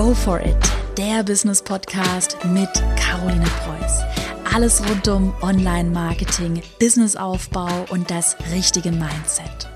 Go for it, der Business Podcast mit Caroline Preuß. Alles rund um Online-Marketing, Businessaufbau und das richtige Mindset.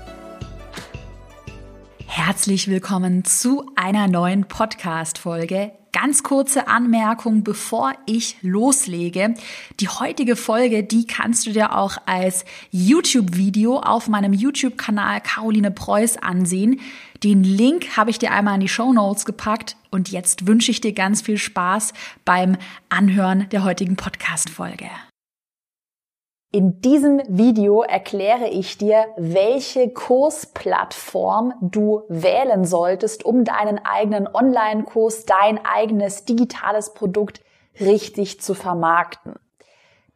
Herzlich willkommen zu einer neuen Podcast-Folge Ganz kurze Anmerkung, bevor ich loslege. Die heutige Folge, die kannst du dir auch als YouTube-Video auf meinem YouTube-Kanal Caroline Preuß ansehen. Den Link habe ich dir einmal in die Show Notes gepackt und jetzt wünsche ich dir ganz viel Spaß beim Anhören der heutigen Podcast-Folge. In diesem Video erkläre ich dir, welche Kursplattform du wählen solltest, um deinen eigenen Online-Kurs, dein eigenes digitales Produkt richtig zu vermarkten.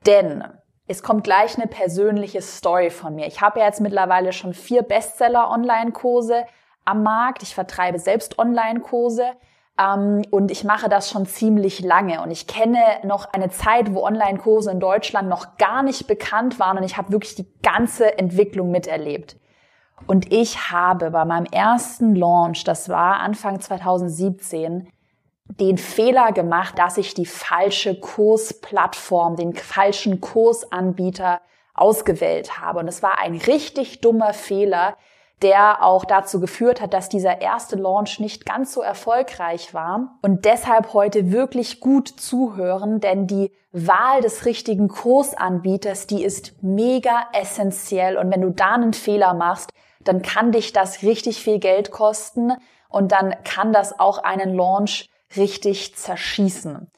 Denn es kommt gleich eine persönliche Story von mir. Ich habe ja jetzt mittlerweile schon vier Bestseller-Online-Kurse am Markt. Ich vertreibe selbst Online-Kurse. Ähm, und ich mache das schon ziemlich lange. Und ich kenne noch eine Zeit, wo Online-Kurse in Deutschland noch gar nicht bekannt waren. Und ich habe wirklich die ganze Entwicklung miterlebt. Und ich habe bei meinem ersten Launch, das war Anfang 2017, den Fehler gemacht, dass ich die falsche Kursplattform, den falschen Kursanbieter ausgewählt habe. Und es war ein richtig dummer Fehler, der auch dazu geführt hat, dass dieser erste Launch nicht ganz so erfolgreich war. Und deshalb heute wirklich gut zuhören, denn die Wahl des richtigen Kursanbieters, die ist mega essentiell. Und wenn du da einen Fehler machst, dann kann dich das richtig viel Geld kosten und dann kann das auch einen Launch richtig zerschießen.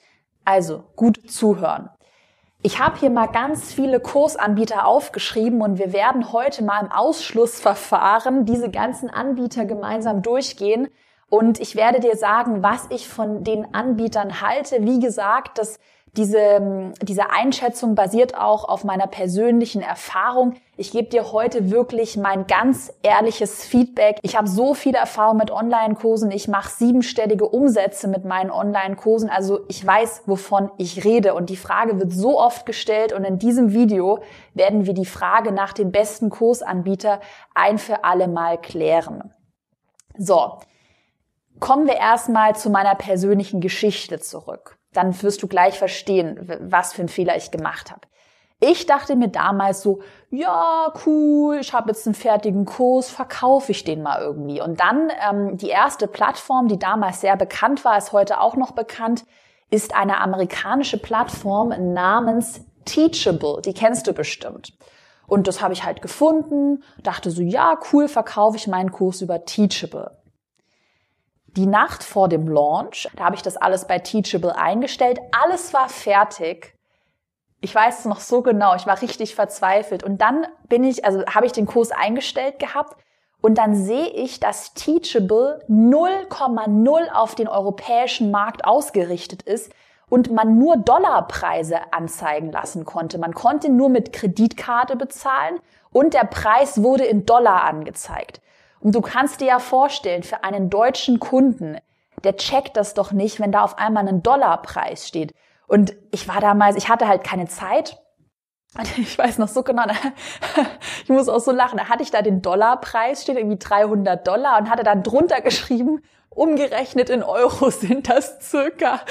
Also gut zuhören. Ich habe hier mal ganz viele Kursanbieter aufgeschrieben und wir werden heute mal im Ausschlussverfahren diese ganzen Anbieter gemeinsam durchgehen. Und ich werde dir sagen, was ich von den Anbietern halte. Wie gesagt, das diese, diese Einschätzung basiert auch auf meiner persönlichen Erfahrung. Ich gebe dir heute wirklich mein ganz ehrliches Feedback. Ich habe so viel Erfahrung mit Online-Kursen. Ich mache siebenstellige Umsätze mit meinen Online-Kursen. Also ich weiß, wovon ich rede. Und die Frage wird so oft gestellt. Und in diesem Video werden wir die Frage nach dem besten Kursanbieter ein für alle Mal klären. So, kommen wir erstmal zu meiner persönlichen Geschichte zurück dann wirst du gleich verstehen, was für einen Fehler ich gemacht habe. Ich dachte mir damals so, ja, cool, ich habe jetzt einen fertigen Kurs, verkaufe ich den mal irgendwie. Und dann ähm, die erste Plattform, die damals sehr bekannt war, ist heute auch noch bekannt, ist eine amerikanische Plattform namens Teachable. Die kennst du bestimmt. Und das habe ich halt gefunden, dachte so, ja, cool, verkaufe ich meinen Kurs über Teachable. Die Nacht vor dem Launch, da habe ich das alles bei Teachable eingestellt. Alles war fertig. Ich weiß es noch so genau. Ich war richtig verzweifelt. Und dann bin ich, also habe ich den Kurs eingestellt gehabt. Und dann sehe ich, dass Teachable 0,0 auf den europäischen Markt ausgerichtet ist und man nur Dollarpreise anzeigen lassen konnte. Man konnte nur mit Kreditkarte bezahlen und der Preis wurde in Dollar angezeigt. Und du kannst dir ja vorstellen, für einen deutschen Kunden, der checkt das doch nicht, wenn da auf einmal ein Dollarpreis steht. Und ich war damals, ich hatte halt keine Zeit. Ich weiß noch so genau, ich muss auch so lachen, da hatte ich da den Dollarpreis, steht irgendwie 300 Dollar und hatte dann drunter geschrieben, umgerechnet in Euro sind das circa,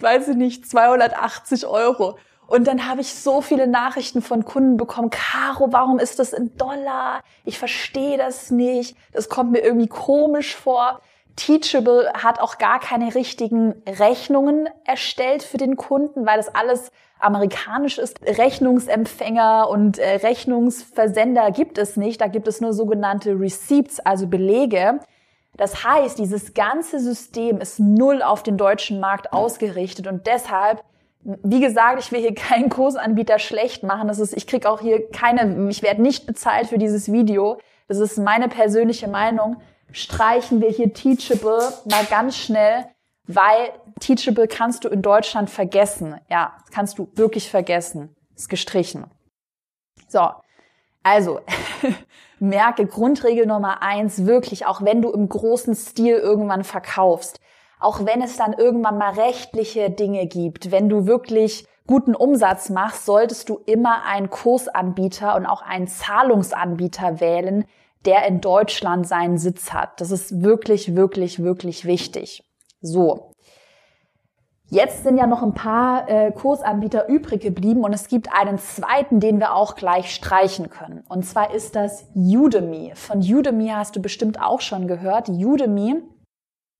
weiß ich nicht, 280 Euro. Und dann habe ich so viele Nachrichten von Kunden bekommen. Caro, warum ist das in Dollar? Ich verstehe das nicht. Das kommt mir irgendwie komisch vor. Teachable hat auch gar keine richtigen Rechnungen erstellt für den Kunden, weil das alles amerikanisch ist. Rechnungsempfänger und äh, Rechnungsversender gibt es nicht. Da gibt es nur sogenannte Receipts, also Belege. Das heißt, dieses ganze System ist null auf den deutschen Markt ausgerichtet und deshalb wie gesagt, ich will hier keinen Kursanbieter schlecht machen. Das ist, ich krieg auch hier keine, ich werde nicht bezahlt für dieses Video. Das ist meine persönliche Meinung. Streichen wir hier Teachable mal ganz schnell, weil Teachable kannst du in Deutschland vergessen. Ja, kannst du wirklich vergessen. Ist gestrichen. So. Also, merke Grundregel Nummer eins, wirklich, auch wenn du im großen Stil irgendwann verkaufst auch wenn es dann irgendwann mal rechtliche Dinge gibt, wenn du wirklich guten Umsatz machst, solltest du immer einen Kursanbieter und auch einen Zahlungsanbieter wählen, der in Deutschland seinen Sitz hat. Das ist wirklich, wirklich, wirklich wichtig. So. Jetzt sind ja noch ein paar äh, Kursanbieter übrig geblieben und es gibt einen zweiten, den wir auch gleich streichen können. Und zwar ist das Udemy. Von Udemy hast du bestimmt auch schon gehört. Udemy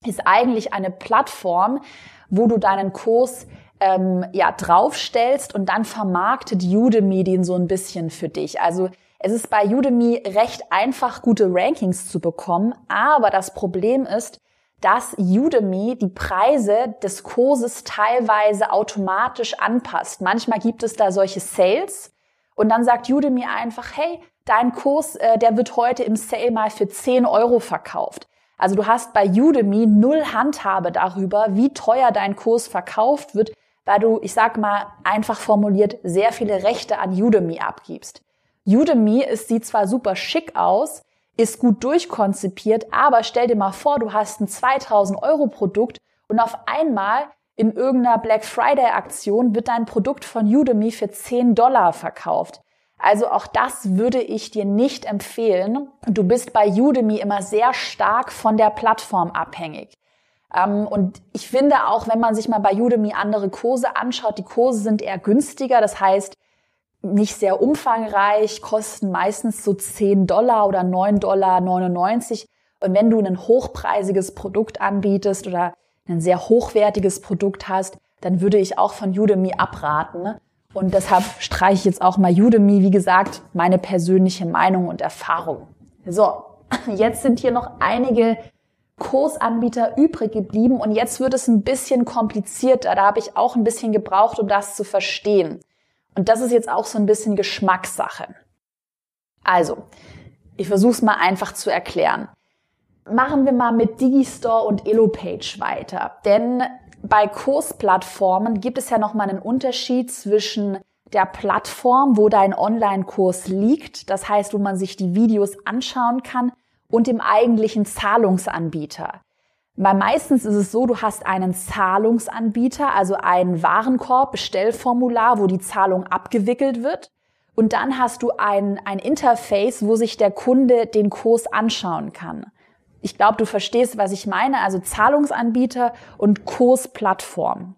ist eigentlich eine Plattform, wo du deinen Kurs ähm, ja draufstellst und dann vermarktet Udemy den so ein bisschen für dich. Also es ist bei Udemy recht einfach, gute Rankings zu bekommen, aber das Problem ist, dass Udemy die Preise des Kurses teilweise automatisch anpasst. Manchmal gibt es da solche Sales und dann sagt Udemy einfach, hey, dein Kurs, äh, der wird heute im Sale mal für 10 Euro verkauft. Also du hast bei Udemy null Handhabe darüber, wie teuer dein Kurs verkauft wird, weil du, ich sag mal einfach formuliert, sehr viele Rechte an Udemy abgibst. Udemy, es sieht zwar super schick aus, ist gut durchkonzipiert, aber stell dir mal vor, du hast ein 2000 Euro Produkt und auf einmal in irgendeiner Black Friday Aktion wird dein Produkt von Udemy für 10 Dollar verkauft. Also auch das würde ich dir nicht empfehlen. Du bist bei Udemy immer sehr stark von der Plattform abhängig. Ähm, und ich finde auch, wenn man sich mal bei Udemy andere Kurse anschaut, die Kurse sind eher günstiger. Das heißt, nicht sehr umfangreich, kosten meistens so 10 Dollar oder 9 Dollar 99. Und wenn du ein hochpreisiges Produkt anbietest oder ein sehr hochwertiges Produkt hast, dann würde ich auch von Udemy abraten. Und deshalb streiche ich jetzt auch mal Udemy, wie gesagt, meine persönliche Meinung und Erfahrung. So, jetzt sind hier noch einige Kursanbieter übrig geblieben und jetzt wird es ein bisschen komplizierter. Da habe ich auch ein bisschen gebraucht, um das zu verstehen. Und das ist jetzt auch so ein bisschen Geschmackssache. Also, ich versuche es mal einfach zu erklären. Machen wir mal mit Digistore und Elopage weiter. Denn bei Kursplattformen gibt es ja nochmal einen Unterschied zwischen der Plattform, wo dein Online-Kurs liegt, das heißt, wo man sich die Videos anschauen kann, und dem eigentlichen Zahlungsanbieter. Weil meistens ist es so, du hast einen Zahlungsanbieter, also einen Warenkorb, Bestellformular, wo die Zahlung abgewickelt wird. Und dann hast du ein, ein Interface, wo sich der Kunde den Kurs anschauen kann ich glaube, du verstehst, was ich meine, also Zahlungsanbieter und Kursplattform.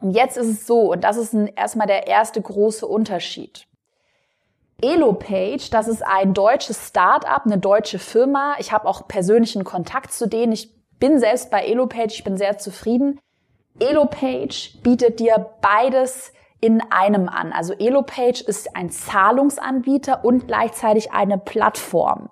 Und jetzt ist es so, und das ist ein, erstmal der erste große Unterschied. Elopage, das ist ein deutsches Start-up, eine deutsche Firma. Ich habe auch persönlichen Kontakt zu denen. Ich bin selbst bei Elopage, ich bin sehr zufrieden. Elopage bietet dir beides in einem an. Also Elopage ist ein Zahlungsanbieter und gleichzeitig eine Plattform.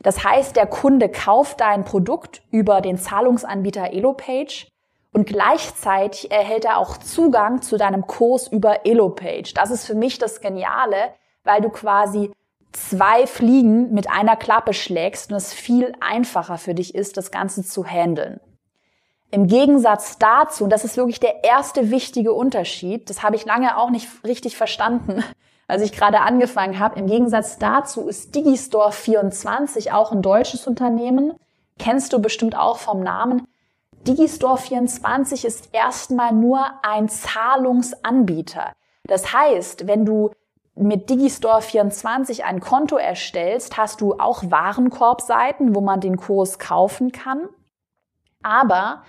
Das heißt, der Kunde kauft dein Produkt über den Zahlungsanbieter Elopage und gleichzeitig erhält er auch Zugang zu deinem Kurs über Elopage. Das ist für mich das Geniale, weil du quasi zwei Fliegen mit einer Klappe schlägst und es viel einfacher für dich ist, das Ganze zu handeln. Im Gegensatz dazu, und das ist wirklich der erste wichtige Unterschied, das habe ich lange auch nicht richtig verstanden, als ich gerade angefangen habe. Im Gegensatz dazu ist Digistore 24 auch ein deutsches Unternehmen. Kennst du bestimmt auch vom Namen. Digistore 24 ist erstmal nur ein Zahlungsanbieter. Das heißt, wenn du mit Digistore 24 ein Konto erstellst, hast du auch Warenkorbseiten, wo man den Kurs kaufen kann. Aber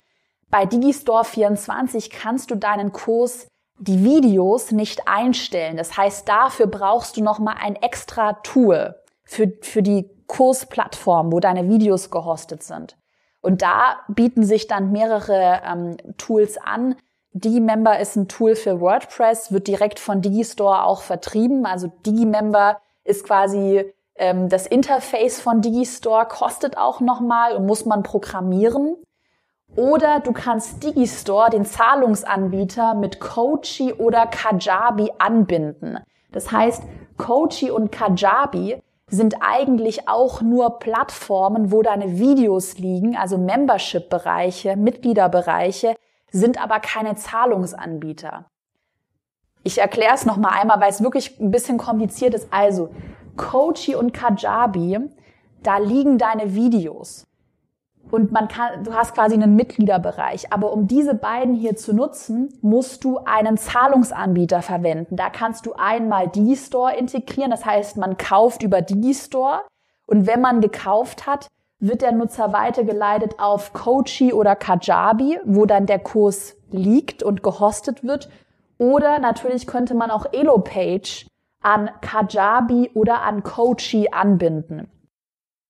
bei Digistore 24 kannst du deinen Kurs die Videos nicht einstellen. Das heißt, dafür brauchst du nochmal ein extra Tool für, für die Kursplattform, wo deine Videos gehostet sind. Und da bieten sich dann mehrere ähm, Tools an. Digimember ist ein Tool für WordPress, wird direkt von Digistore auch vertrieben. Also Digimember ist quasi ähm, das Interface von Digistore, kostet auch nochmal und muss man programmieren. Oder du kannst Digistore, den Zahlungsanbieter, mit Coachy oder Kajabi anbinden. Das heißt, Coachy und Kajabi sind eigentlich auch nur Plattformen, wo deine Videos liegen, also Membership-Bereiche, Mitgliederbereiche, sind aber keine Zahlungsanbieter. Ich erkläre es nochmal einmal, weil es wirklich ein bisschen kompliziert ist. Also, Coachy und Kajabi, da liegen deine Videos und man kann, du hast quasi einen Mitgliederbereich. Aber um diese beiden hier zu nutzen, musst du einen Zahlungsanbieter verwenden. Da kannst du einmal Digistore integrieren. Das heißt, man kauft über Digistore. Und wenn man gekauft hat, wird der Nutzer weitergeleitet auf Coachy oder Kajabi, wo dann der Kurs liegt und gehostet wird. Oder natürlich könnte man auch Elopage an Kajabi oder an Coachy anbinden.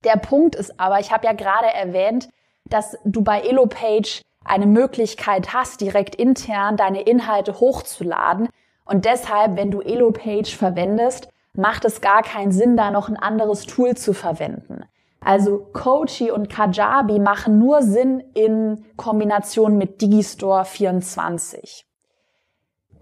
Der Punkt ist aber, ich habe ja gerade erwähnt, dass du bei Elopage eine Möglichkeit hast, direkt intern deine Inhalte hochzuladen. Und deshalb, wenn du Elopage verwendest, macht es gar keinen Sinn, da noch ein anderes Tool zu verwenden. Also Coachy und Kajabi machen nur Sinn in Kombination mit Digistore 24.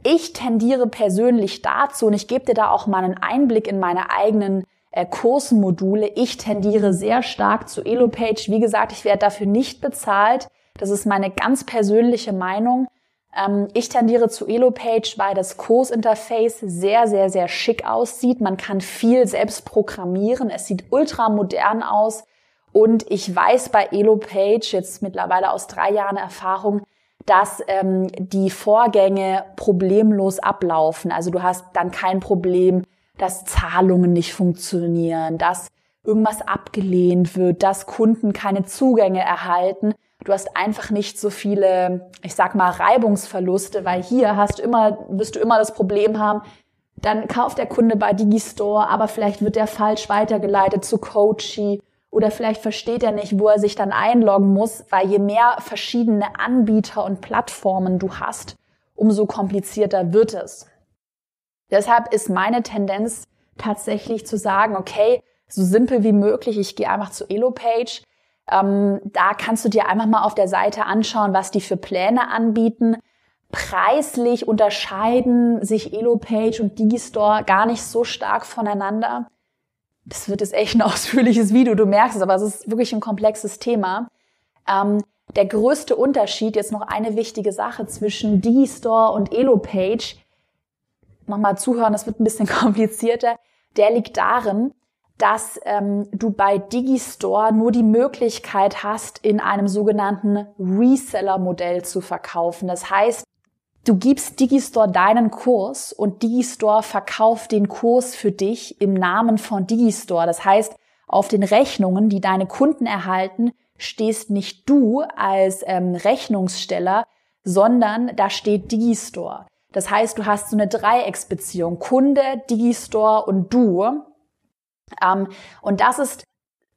Ich tendiere persönlich dazu, und ich gebe dir da auch mal einen Einblick in meine eigenen Kursmodule. Ich tendiere sehr stark zu Elopage. Wie gesagt, ich werde dafür nicht bezahlt. Das ist meine ganz persönliche Meinung. Ähm, ich tendiere zu Elopage, weil das Kursinterface sehr, sehr, sehr schick aussieht. Man kann viel selbst programmieren. Es sieht ultra modern aus. Und ich weiß bei Elopage jetzt mittlerweile aus drei Jahren Erfahrung, dass ähm, die Vorgänge problemlos ablaufen. Also du hast dann kein Problem, dass Zahlungen nicht funktionieren, dass irgendwas abgelehnt wird, dass Kunden keine Zugänge erhalten. Du hast einfach nicht so viele, ich sag mal, Reibungsverluste, weil hier hast du immer, wirst du immer das Problem haben, dann kauft der Kunde bei Digistore, aber vielleicht wird er falsch weitergeleitet zu Coachy oder vielleicht versteht er nicht, wo er sich dann einloggen muss, weil je mehr verschiedene Anbieter und Plattformen du hast, umso komplizierter wird es. Deshalb ist meine Tendenz tatsächlich zu sagen, okay, so simpel wie möglich, ich gehe einfach zu Elopage, ähm, da kannst du dir einfach mal auf der Seite anschauen, was die für Pläne anbieten. Preislich unterscheiden sich Elopage und Digistore gar nicht so stark voneinander. Das wird jetzt echt ein ausführliches Video, du merkst es, aber es ist wirklich ein komplexes Thema. Ähm, der größte Unterschied, jetzt noch eine wichtige Sache zwischen Digistore und Elopage, nochmal zuhören, das wird ein bisschen komplizierter, der liegt darin, dass ähm, du bei Digistore nur die Möglichkeit hast, in einem sogenannten Reseller-Modell zu verkaufen. Das heißt, du gibst Digistore deinen Kurs und Digistore verkauft den Kurs für dich im Namen von Digistore. Das heißt, auf den Rechnungen, die deine Kunden erhalten, stehst nicht du als ähm, Rechnungssteller, sondern da steht Digistore. Das heißt, du hast so eine Dreiecksbeziehung. Kunde, Digistore und du. Ähm, und das ist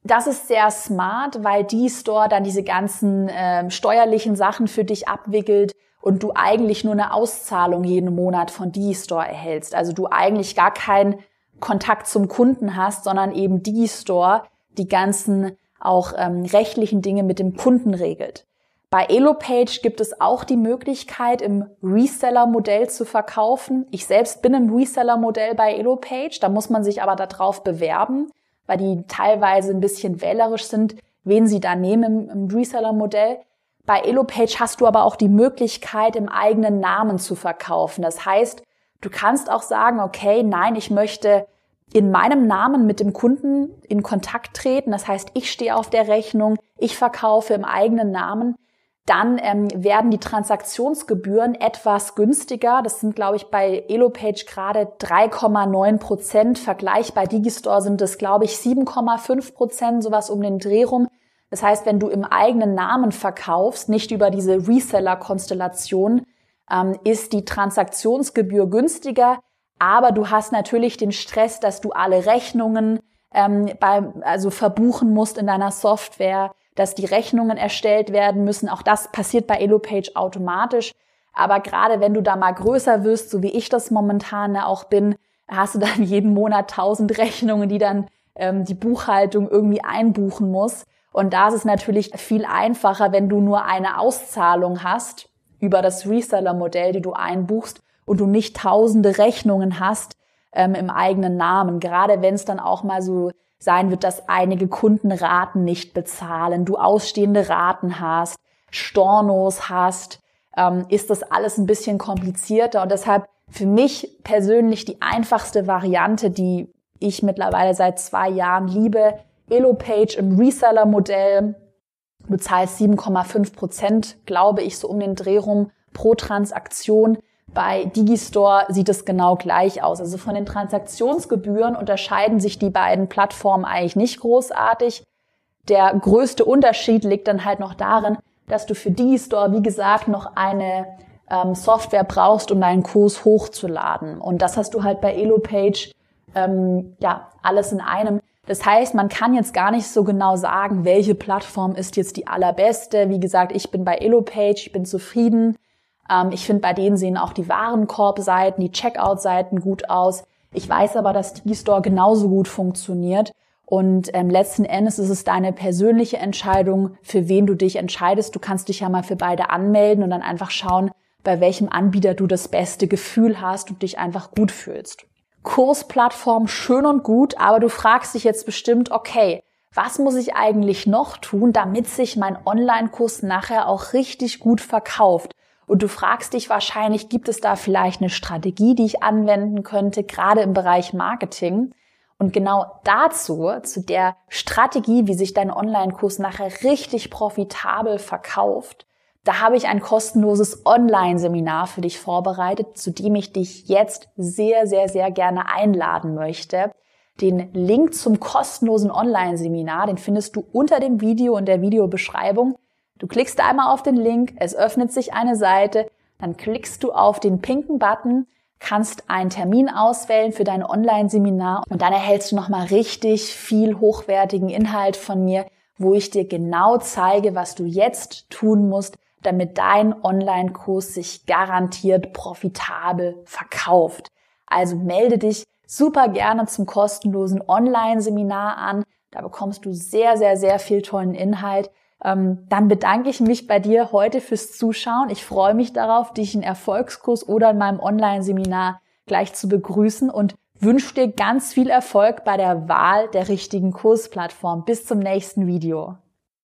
das ist sehr smart, weil die Store dann diese ganzen äh, steuerlichen Sachen für dich abwickelt und du eigentlich nur eine Auszahlung jeden Monat von die Store erhältst. Also du eigentlich gar keinen Kontakt zum Kunden hast, sondern eben die Store die ganzen auch ähm, rechtlichen Dinge mit dem Kunden regelt. Bei Elopage gibt es auch die Möglichkeit, im Reseller-Modell zu verkaufen. Ich selbst bin im Reseller-Modell bei Elopage. Da muss man sich aber darauf bewerben, weil die teilweise ein bisschen wählerisch sind, wen sie da nehmen im, Reseller-Modell. Bei Elopage hast du aber auch die Möglichkeit, im eigenen Namen zu verkaufen. Das heißt, du kannst auch sagen, okay, nein, ich möchte in meinem Namen mit dem Kunden in Kontakt treten. Das heißt, ich stehe auf der Rechnung, ich verkaufe im eigenen Namen dann ähm, werden die Transaktionsgebühren etwas günstiger. Das sind, glaube ich, bei Elopage gerade 3,9 Prozent. Vergleich bei Digistore sind es, glaube ich, 7,5 Prozent, sowas um den Dreh rum. Das heißt, wenn du im eigenen Namen verkaufst, nicht über diese Reseller-Konstellation, ähm, ist die Transaktionsgebühr günstiger. Aber du hast natürlich den Stress, dass du alle Rechnungen ähm, bei, also verbuchen musst in deiner Software dass die Rechnungen erstellt werden müssen. Auch das passiert bei Elopage automatisch. Aber gerade wenn du da mal größer wirst, so wie ich das momentan auch bin, hast du dann jeden Monat tausend Rechnungen, die dann ähm, die Buchhaltung irgendwie einbuchen muss. Und da ist es natürlich viel einfacher, wenn du nur eine Auszahlung hast über das Reseller-Modell, die du einbuchst und du nicht tausende Rechnungen hast ähm, im eigenen Namen. Gerade wenn es dann auch mal so sein wird, dass einige Kunden Raten nicht bezahlen, du ausstehende Raten hast, Stornos hast, ähm, ist das alles ein bisschen komplizierter und deshalb für mich persönlich die einfachste Variante, die ich mittlerweile seit zwei Jahren liebe, Elopage im Reseller-Modell. Du zahlst 7,5 Prozent, glaube ich, so um den Dreh rum pro Transaktion. Bei Digistore sieht es genau gleich aus. Also von den Transaktionsgebühren unterscheiden sich die beiden Plattformen eigentlich nicht großartig. Der größte Unterschied liegt dann halt noch darin, dass du für die Store, wie gesagt, noch eine ähm, Software brauchst, um deinen Kurs hochzuladen. Und das hast du halt bei EloPage, ähm, ja, alles in einem. Das heißt, man kann jetzt gar nicht so genau sagen, welche Plattform ist jetzt die allerbeste. Wie gesagt, ich bin bei EloPage, ich bin zufrieden. Ähm, ich finde, bei denen sehen auch die Warenkorb-Seiten, die Checkout-Seiten gut aus. Ich weiß aber, dass die Store genauso gut funktioniert. Und ähm, letzten Endes ist es deine persönliche Entscheidung, für wen du dich entscheidest. Du kannst dich ja mal für beide anmelden und dann einfach schauen, bei welchem Anbieter du das beste Gefühl hast und dich einfach gut fühlst. Kursplattform schön und gut, aber du fragst dich jetzt bestimmt, okay, was muss ich eigentlich noch tun, damit sich mein Online-Kurs nachher auch richtig gut verkauft? Und du fragst dich wahrscheinlich, gibt es da vielleicht eine Strategie, die ich anwenden könnte, gerade im Bereich Marketing? Und genau dazu, zu der Strategie, wie sich dein Online-Kurs nachher richtig profitabel verkauft, da habe ich ein kostenloses Online-Seminar für dich vorbereitet, zu dem ich dich jetzt sehr, sehr, sehr gerne einladen möchte. Den Link zum kostenlosen Online-Seminar, den findest du unter dem Video und der Videobeschreibung. Du klickst einmal auf den Link, es öffnet sich eine Seite, dann klickst du auf den pinken Button, kannst einen Termin auswählen für dein Online-Seminar und dann erhältst du nochmal richtig viel hochwertigen Inhalt von mir, wo ich dir genau zeige, was du jetzt tun musst, damit dein Online-Kurs sich garantiert profitabel verkauft. Also melde dich super gerne zum kostenlosen Online-Seminar an. Da bekommst du sehr, sehr, sehr viel tollen Inhalt. Ähm, dann bedanke ich mich bei dir heute fürs Zuschauen. Ich freue mich darauf, dich in Erfolgskurs oder in meinem Online-Seminar gleich zu begrüßen und wünsche dir ganz viel Erfolg bei der Wahl der richtigen Kursplattform. Bis zum nächsten Video.